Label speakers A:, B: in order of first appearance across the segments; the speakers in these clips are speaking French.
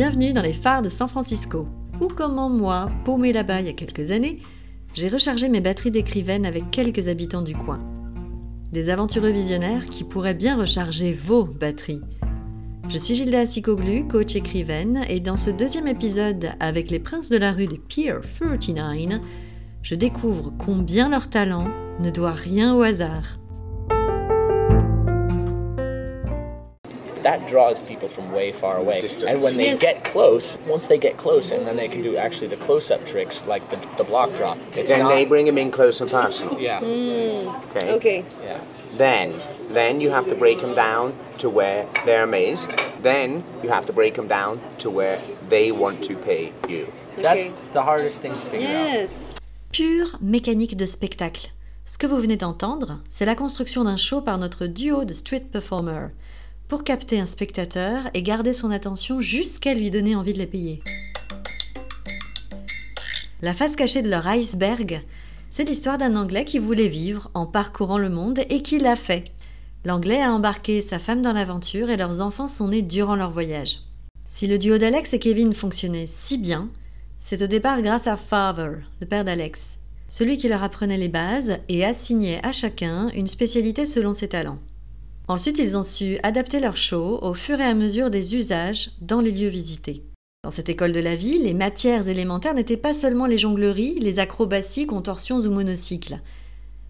A: Bienvenue dans les phares de San Francisco, ou comment moi, paumé là-bas il y a quelques années, j'ai rechargé mes batteries d'écrivaine avec quelques habitants du coin. Des aventureux visionnaires qui pourraient bien recharger vos batteries. Je suis Gilda Sicoglu, coach écrivaine, et dans ce deuxième épisode avec les princes de la rue de Pier 39, je découvre combien leur talent ne doit rien au hasard.
B: That draws people from way far away. And when they
A: Yes.
B: get close, once they get close, and then they can do actually the close-up tricks like the, the block drop. It's
C: Then
B: not.
C: they bring them in close and personal.
B: yeah, mm.
C: Okay.
D: Okay.
B: yeah.
C: Then, then you have to break them down to where they're amazed. Then you have to break them down to where they want to pay you.
B: That's the hardest thing to figure out.
D: Yes.
A: Pure mécanique de spectacle. Ce que vous venez d'entendre, c'est la construction d'un show par notre duo de street performers, pour capter un spectateur et garder son attention jusqu'à lui donner envie de les payer. La face cachée de leur iceberg, c'est l'histoire d'un Anglais qui voulait vivre en parcourant le monde et qui l'a fait. L'Anglais a embarqué sa femme dans l'aventure et leurs enfants sont nés durant leur voyage. Si le duo d'Alex et Kevin fonctionnait si bien, c'est au départ grâce à Father, le père d'Alex, celui qui leur apprenait les bases et assignait à chacun une spécialité selon ses talents. Ensuite, ils ont su adapter leur show au fur et à mesure des usages dans les lieux visités. Dans cette école de la vie, les matières élémentaires n'étaient pas seulement les jongleries, les acrobaties, contorsions ou monocycles.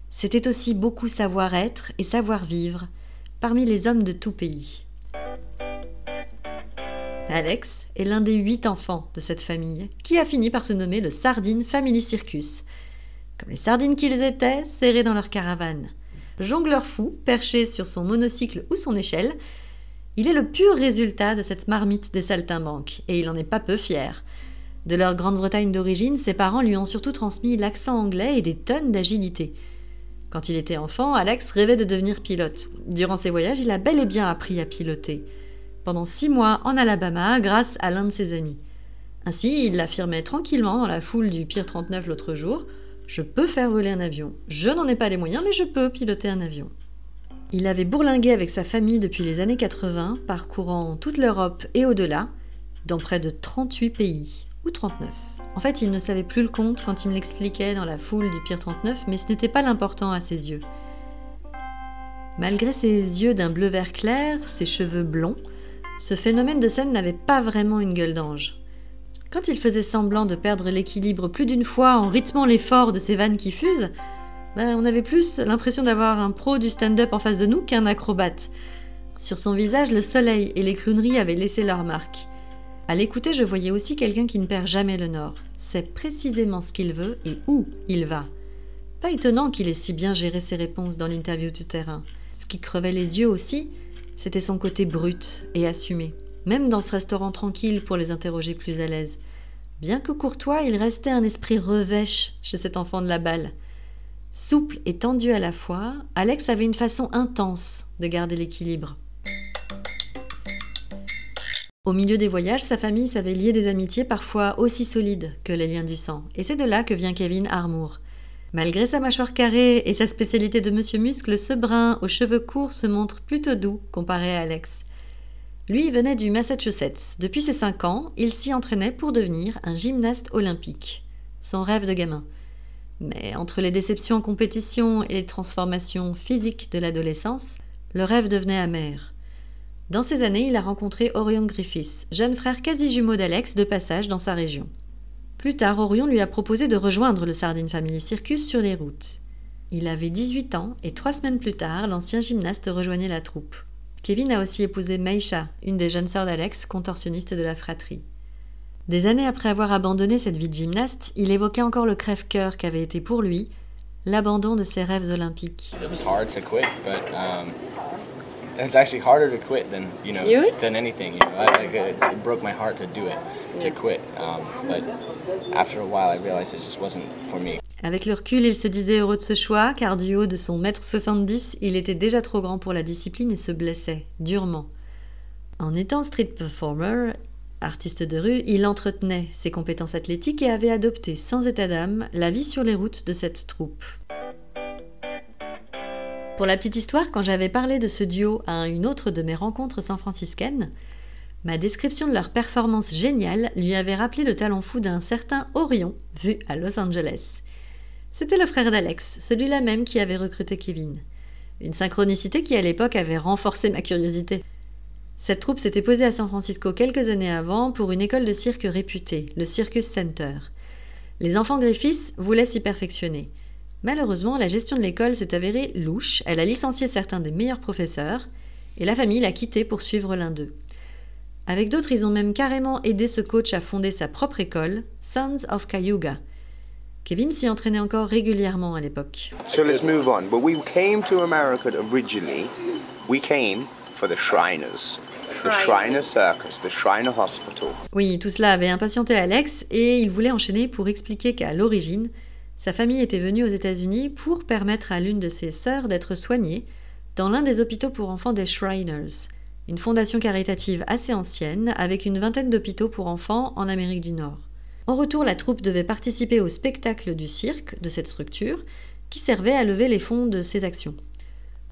A: C'était aussi beaucoup savoir-être et savoir-vivre parmi les hommes de tout pays. Alex est l'un des huit enfants de cette famille, qui a fini par se nommer le Sardine Family Circus. Comme les sardines qu'ils étaient, serrés dans leur caravane. Jongleur fou, perché sur son monocycle ou son échelle, il est le pur résultat de cette marmite des saltimbanques, et il en est pas peu fier. De leur Grande-Bretagne d'origine, ses parents lui ont surtout transmis l'accent anglais et des tonnes d'agilité. Quand il était enfant, Alex rêvait de devenir pilote. Durant ses voyages, il a bel et bien appris à piloter. Pendant six mois en Alabama, grâce à l'un de ses amis. Ainsi, il l'affirmait tranquillement dans la foule du Pier 39 l'autre jour Je peux faire voler un avion. Je n'en ai pas les moyens, mais je peux piloter un avion. Il avait bourlingué avec sa famille depuis les années 80, parcourant toute l'Europe et au-delà, dans près de 38 pays, ou 39. En fait, il ne savait plus le compte quand il me l'expliquait dans la foule du Pier 39, mais ce n'était pas l'important à ses yeux. Malgré ses yeux d'un bleu vert clair, ses cheveux blonds, ce phénomène de scène n'avait pas vraiment une gueule d'ange. Quand il faisait semblant de perdre l'équilibre plus d'une fois en rythmant l'effort de ses vannes qui fusent, ben, on avait plus l'impression d'avoir un pro du stand-up en face de nous qu'un acrobate. Sur son visage, le soleil et les clowneries avaient laissé leur marque. À l'écouter, je voyais aussi quelqu'un qui ne perd jamais le nord. C'est précisément ce qu'il veut et où il va. Pas étonnant qu'il ait si bien géré ses réponses dans l'interview tout terrain. Ce qui crevait les yeux aussi, c'était son côté brut et assumé, même dans ce restaurant tranquille pour les interroger plus à l'aise. Bien que courtois, il restait un esprit revêche chez cet enfant de la balle. Souple et tendu à la fois, Alex avait une façon intense de garder l'équilibre. Au milieu des voyages, sa famille savait lier des amitiés parfois aussi solides que les liens du sang, et c'est de là que vient Kevin Armour. Malgré sa mâchoire carrée et sa spécialité de Monsieur Muscle, ce brun aux cheveux courts se montre plutôt doux comparé à Alex. Lui venait du Massachusetts. Depuis ses 5 ans, il s'y entraînait pour devenir un gymnaste olympique. Son rêve de gamin. Mais entre les déceptions en compétition et les transformations physiques de l'adolescence, le rêve devenait amer. Dans ces années, il a rencontré Orion Griffiths, jeune frère quasi jumeau d'Alex de passage dans sa région. Plus tard, Orion lui a proposé de rejoindre le Sardine Family Circus sur les routes. Il avait 18 ans et trois semaines plus tard, l'ancien gymnaste rejoignait la troupe. Kevin a aussi épousé Meisha, une des jeunes sœurs d'Alex, contorsionniste de la fratrie. Des années après avoir abandonné cette vie de gymnaste, il évoquait encore le crève-cœur qu'avait été pour lui l'abandon de ses rêves olympiques.
B: Um, it's actually harder to quit than you know
D: You?
B: than anything. You know, I, like, it, it broke my heart to do it, to quit. Um, but after a while, I realized it just wasn't for me.
A: Avec le recul, il se disait heureux de ce choix, car du haut de son mètre 70, il était déjà trop grand pour la discipline et se blessait, durement. En étant street performer, artiste de rue, il entretenait ses compétences athlétiques et avait adopté sans état d'âme la vie sur les routes de cette troupe. Pour la petite histoire, quand j'avais parlé de ce duo à une autre de mes rencontres san-franciscaines, Ma description de leur performance géniale lui avait rappelé le talent fou d'un certain Orion, vu à Los Angeles. C'était le frère d'Alex, celui-là même qui avait recruté Kevin. Une synchronicité qui à l'époque avait renforcé ma curiosité. Cette troupe s'était posée à San Francisco quelques années avant pour une école de cirque réputée, le Circus Center. Les enfants Griffiths voulaient s'y perfectionner. Malheureusement, la gestion de l'école s'est avérée louche, elle a licencié certains des meilleurs professeurs, et la famille l'a quitté pour suivre l'un d'eux. Avec d'autres, ils ont même carrément aidé ce coach à fonder sa propre école, Sons of Cayuga. Kevin s'y entraînait encore régulièrement à l'époque.
C: So let's move on. But we came to America originally. We came for the Shriners. The Shriner Circus, the Shriner Hospital.
A: Oui, tout cela avait impatienté Alex et il voulait enchaîner pour expliquer qu'à l'origine, sa famille était venue aux États-Unis pour permettre à l'une de ses sœurs d'être soignée dans l'un des hôpitaux pour enfants des Shriners, une fondation caritative assez ancienne avec une vingtaine d'hôpitaux pour enfants en Amérique du Nord. En retour, la troupe devait participer au spectacle du cirque de cette structure qui servait à lever les fonds de ses actions.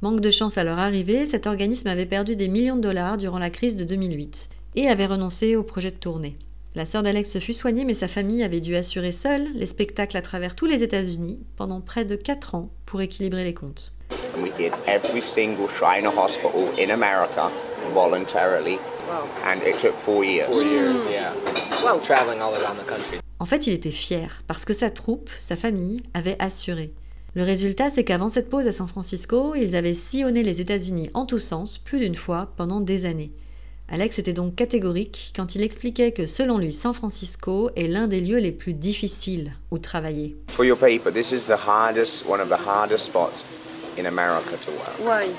A: Manque de chance à leur arrivée, cet organisme avait perdu des millions de dollars durant la crise de 2008 et avait renoncé au projet de tournée. La sœur d'Alex fut soignée, mais sa famille avait dû assurer seule les spectacles à travers tous les États-Unis pendant près de 4 ans pour équilibrer les comptes.
C: And it took four years.
B: Four years, yeah. Traveling all around the country.
A: En fait, il était fier parce que sa troupe, sa famille, avait assuré. Le résultat, c'est qu'avant cette pause à San Francisco, ils avaient sillonné les États-Unis en tous sens plus d'une fois pendant des années. Alex était donc catégorique quand il expliquait que selon lui, San Francisco est l'un des lieux les plus difficiles où travailler.
C: For your paper, this is the hardest, one of the hardest spots in America to work.
D: Why?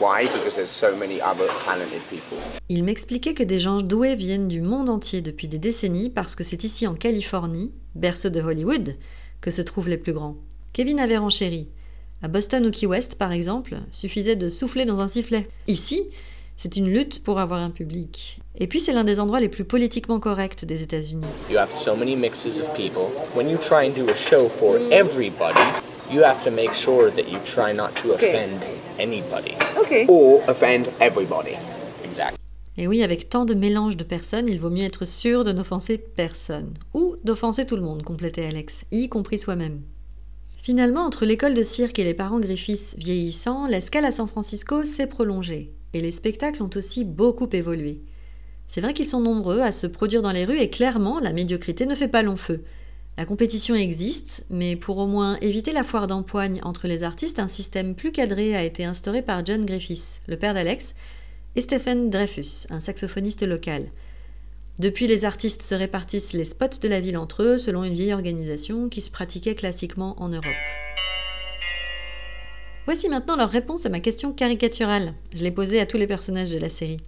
C: Why? Because there's so many other talented people.
A: Il m'expliquait que des gens doués viennent du monde entier depuis des décennies parce que c'est ici en Californie, berceau de Hollywood, que se trouvent les plus grands. Kevin avait renchéri. À Boston ou Key West, par exemple, suffisait de souffler dans un sifflet. Ici, c'est une lutte pour avoir un public. Et puis c'est l'un des endroits les plus politiquement corrects des États-Unis.
B: You have so many mixes of people. When you try and do a show for everybody, you have to make sure that you try not to
D: Okay.
B: offend anybody.
D: Okay.
C: Or offend everybody.
B: Exactly.
A: Et oui, avec tant de mélange de personnes, il vaut mieux être sûr de n'offenser personne. Ou d'offenser tout le monde, complétait Alex, y compris soi-même. Finalement, entre l'école de cirque et les parents Griffiths vieillissants, l'escale à San Francisco s'est prolongée. Et les spectacles ont aussi beaucoup évolué. C'est vrai qu'ils sont nombreux à se produire dans les rues et clairement, la médiocrité ne fait pas long feu. La compétition existe, mais pour au moins éviter la foire d'empoigne entre les artistes, un système plus cadré a été instauré par John Griffiths, le père d'Alex, et Stephen Dreyfus, un saxophoniste local. Depuis, les artistes se répartissent les spots de la ville entre eux selon une vieille organisation qui se pratiquait classiquement en Europe. Voici maintenant leur réponse à ma question caricaturale. Je l'ai posée à tous les personnages de la série.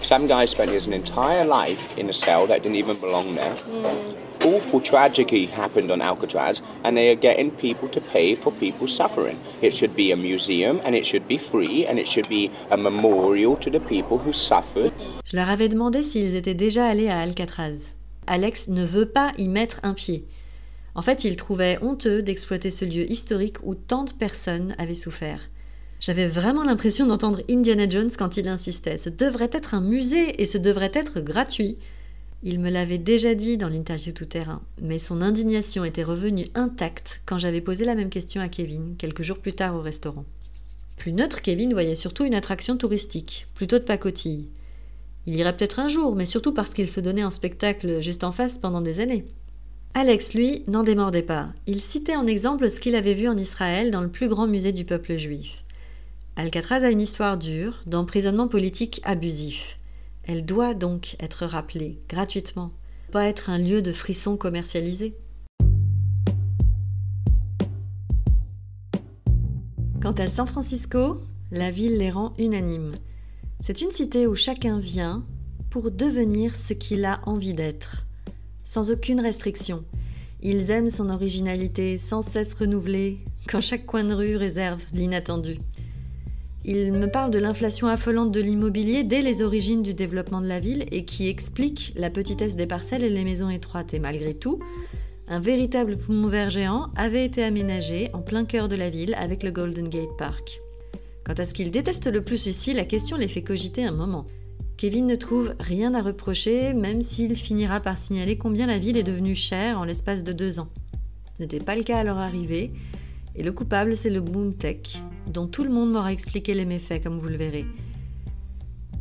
C: Some guy spent his entire life in a cell that didn't even belong there. Awful tragedy happened on Alcatraz, and they are getting people to pay for people's suffering. It should be a museum, and it should be free, and it should be a memorial to the people who suffered.
A: Je leur avais demandé s'ils étaient déjà allés à Alcatraz. Alex ne veut pas y mettre un pied. En fait, il trouvait honteux d'exploiter ce lieu historique où tant de personnes avaient souffert. J'avais vraiment l'impression d'entendre Indiana Jones quand il insistait. Ce devrait être un musée et ce devrait être gratuit. Il me l'avait déjà dit dans l'interview tout-terrain, mais son indignation était revenue intacte quand j'avais posé la même question à Kevin quelques jours plus tard au restaurant. Plus neutre, Kevin voyait surtout une attraction touristique, plutôt de pacotille. Il irait peut-être un jour, mais surtout parce qu'il se donnait un spectacle juste en face pendant des années. Alex, lui, n'en démordait pas. Il citait en exemple ce qu'il avait vu en Israël dans le plus grand musée du peuple juif. Alcatraz a une histoire dure, d'emprisonnement politique abusif. Elle doit donc être rappelée gratuitement, pas être un lieu de frisson commercialisé. Quant à San Francisco, la ville les rend unanimes. C'est une cité où chacun vient pour devenir ce qu'il a envie d'être, sans aucune restriction. Ils aiment son originalité sans cesse renouvelée, quand chaque coin de rue réserve l'inattendu. Il me parle de l'inflation affolante de l'immobilier dès les origines du développement de la ville et qui explique la petitesse des parcelles et les maisons étroites. Et malgré tout, un véritable poumon vert géant avait été aménagé en plein cœur de la ville avec le Golden Gate Park. Quant à ce qu'il déteste le plus ici, la question les fait cogiter un moment. Kevin ne trouve rien à reprocher, même s'il finira par signaler combien la ville est devenue chère en l'espace de deux ans. Ce n'était pas le cas à leur arrivée, et le coupable c'est le boom tech, dont tout le monde m'aura expliqué les méfaits comme vous le verrez.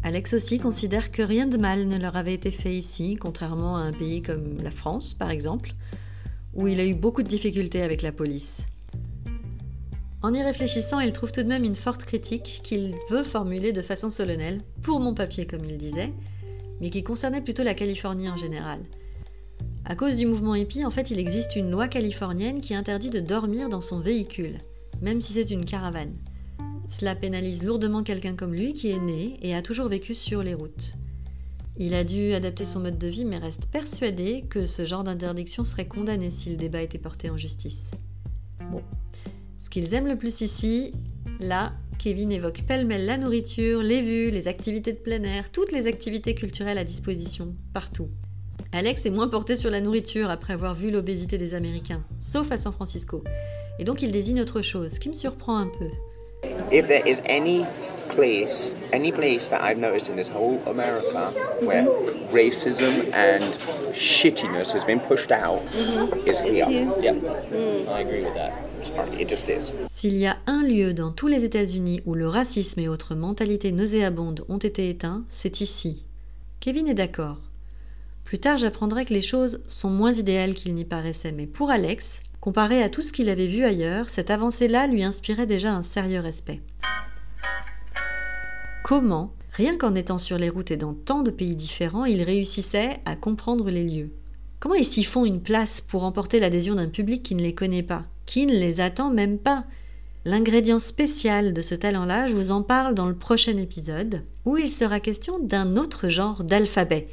A: Alex aussi considère que rien de mal ne leur avait été fait ici, contrairement à un pays comme la France par exemple, où il a eu beaucoup de difficultés avec la police. En y réfléchissant, il trouve tout de même une forte critique qu'il veut formuler de façon solennelle, pour mon papier comme il disait, mais qui concernait plutôt la Californie en général. À cause du mouvement hippie, en fait, il existe une loi californienne qui interdit de dormir dans son véhicule, même si c'est une caravane. Cela pénalise lourdement quelqu'un comme lui qui est né et a toujours vécu sur les routes. Il a dû adapter son mode de vie mais reste persuadé que ce genre d'interdiction serait condamné si le débat était porté en justice. Bon, ce qu'ils aiment le plus ici, là, Kevin évoque pêle-mêle la nourriture, les vues, les activités de plein air, toutes les activités culturelles à disposition, partout. Alex est moins porté sur la nourriture après avoir vu l'obésité des Américains, sauf à San Francisco. Et donc il désigne autre chose, ce qui me surprend un peu.
C: If there is any place, any place that I've noticed in this whole America where racism and shittiness has been pushed out, is here.
B: Yeah, I agree with that.
C: It just is.
A: S'il y a un lieu dans tous les États-Unis où le racisme et autres mentalités nauséabondes ont été éteints, c'est ici. Kevin est d'accord. Plus tard, j'apprendrai que les choses sont moins idéales qu'il n'y paraissait, mais pour Alex, comparé à tout ce qu'il avait vu ailleurs, cette avancée-là lui inspirait déjà un sérieux respect. Comment, rien qu'en étant sur les routes et dans tant de pays différents, il réussissait à comprendre les lieux? Comment ils s'y font une place pour emporter l'adhésion d'un public qui ne les connaît pas, qui ne les attend même pas? L'ingrédient spécial de ce talent-là, je vous en parle dans le prochain épisode, où il sera question d'un autre genre d'alphabet.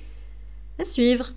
A: À suivre